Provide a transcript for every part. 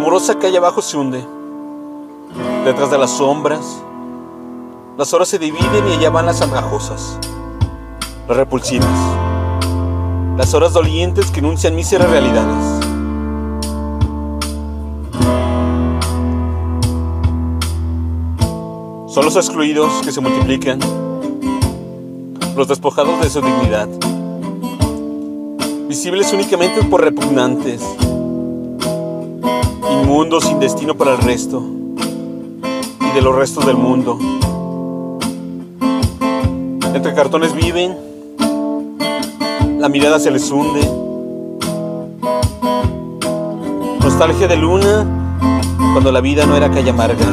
rumorosa calle abajo se hunde. Detrás de las sombras, las horas se dividen y allá van las andrajosas, las repulsivas, las horas dolientes que enuncian míseras realidades. Son los excluidos que se multiplican, los despojados de su dignidad, visibles únicamente por repugnantes, inmundos sin destino para el resto y de los restos del mundo. Entre cartones viven, la mirada se les hunde. Nostalgia de luna cuando la vida no era calle amarga.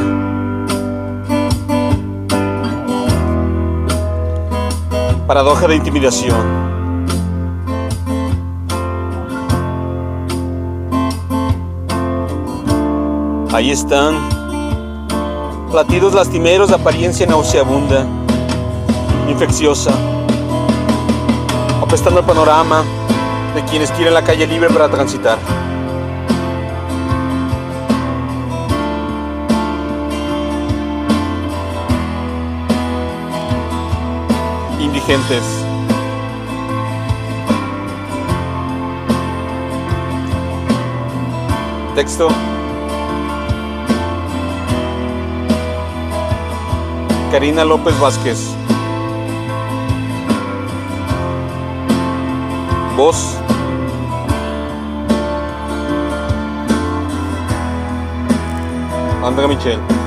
Paradoja de intimidación. Ahí están, platidos lastimeros de apariencia nauseabunda, infecciosa, apestando el panorama de quienes quieren la calle libre para transitar. Indigentes. Texto. Karina López Vázquez. Voz. Andrea Michel.